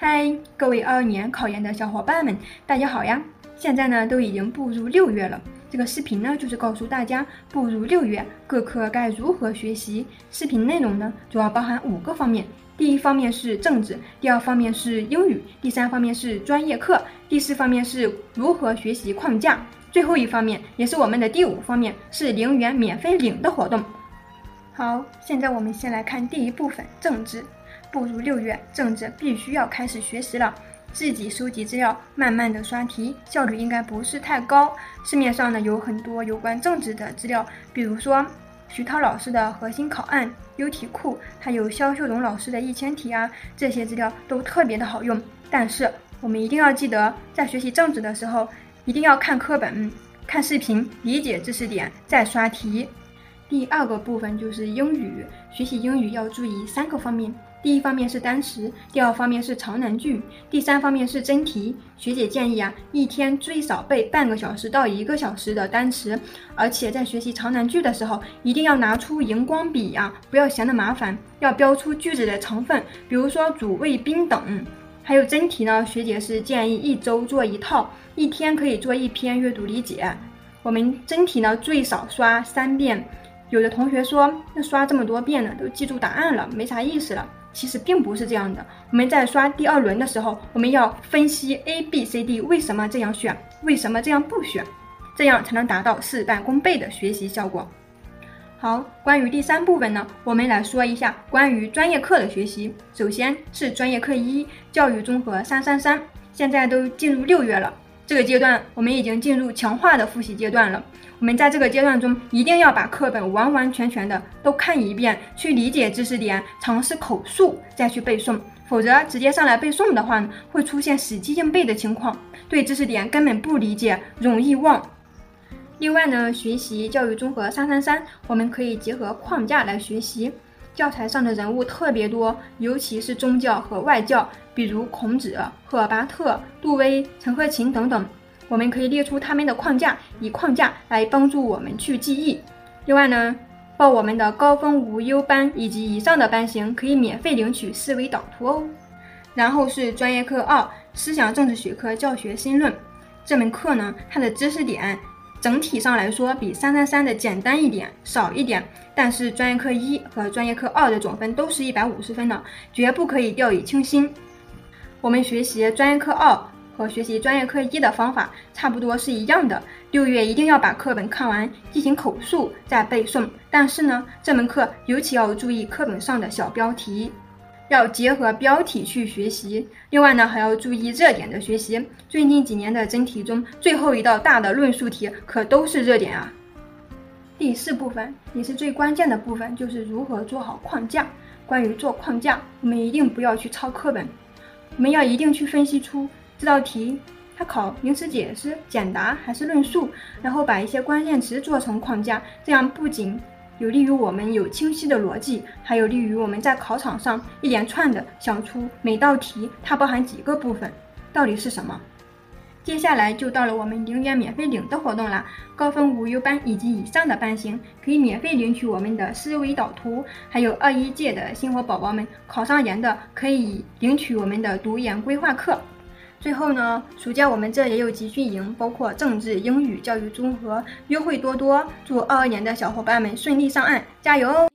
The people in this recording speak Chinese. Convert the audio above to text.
嗨，各位二年考研的小伙伴们，大家好呀！现在呢都已经步入六月了，这个视频呢就是告诉大家步入六月各科该如何学习。视频内容呢主要包含五个方面：第一方面是政治，第二方面是英语，第三方面是专业课，第四方面是如何学习框架，最后一方面也是我们的第五方面是零元免费领的活动。好，现在我们先来看第一部分政治。步入六月，政治必须要开始学习了。自己收集资料，慢慢的刷题，效率应该不是太高。市面上呢有很多有关政治的资料，比如说徐涛老师的核心考案、优题库，还有肖秀荣老师的一千题啊，这些资料都特别的好用。但是我们一定要记得，在学习政治的时候，一定要看课本、看视频，理解知识点，再刷题。第二个部分就是英语，学习英语要注意三个方面。第一方面是单词，第二方面是长难句，第三方面是真题。学姐建议啊，一天最少背半个小时到一个小时的单词，而且在学习长难句的时候，一定要拿出荧光笔呀，不要嫌得麻烦，要标出句子的成分，比如说主谓宾等。还有真题呢，学姐是建议一周做一套，一天可以做一篇阅读理解。我们真题呢，最少刷三遍。有的同学说，那刷这么多遍呢，都记住答案了，没啥意思了。其实并不是这样的。我们在刷第二轮的时候，我们要分析 A、B、C、D 为什么这样选，为什么这样不选，这样才能达到事半功倍的学习效果。好，关于第三部分呢，我们来说一下关于专业课的学习。首先是专业课一，教育综合三三三，现在都进入六月了。这个阶段，我们已经进入强化的复习阶段了。我们在这个阶段中，一定要把课本完完全全的都看一遍，去理解知识点，尝试口述，再去背诵。否则，直接上来背诵的话呢，会出现死记硬背的情况，对知识点根本不理解，容易忘。另外呢，学习教育综合三三三，我们可以结合框架来学习。教材上的人物特别多，尤其是宗教和外教，比如孔子、赫尔巴特、杜威、陈鹤琴等等，我们可以列出他们的框架，以框架来帮助我们去记忆。另外呢，报我们的高峰无忧班以及以上的班型，可以免费领取思维导图哦。然后是专业课二，思想政治学科教学新论，这门课呢，它的知识点。整体上来说，比三三三的简单一点，少一点。但是专业课一和专业课二的总分都是一百五十分的，绝不可以掉以轻心。我们学习专业课二和学习专业课一的方法差不多是一样的。六月一定要把课本看完，进行口述再背诵。但是呢，这门课尤其要注意课本上的小标题。要结合标题去学习，另外呢还要注意热点的学习。最近几年的真题中，最后一道大的论述题可都是热点啊。第四部分也是最关键的部分，就是如何做好框架。关于做框架，我们一定不要去抄课本，我们要一定去分析出这道题它考名词解释、简答还是论述，然后把一些关键词做成框架，这样不仅有利于我们有清晰的逻辑，还有利于我们在考场上一连串的想出每道题它包含几个部分，到底是什么。接下来就到了我们零元免费领的活动啦！高分无忧班以及以上的班型可以免费领取我们的思维导图，还有二一届的星火宝宝们考上研的可以领取我们的读研规划课。最后呢，暑假我们这也有集训营，包括政治、英语、教育综合，优惠多多。祝二二年的小伙伴们顺利上岸，加油哦！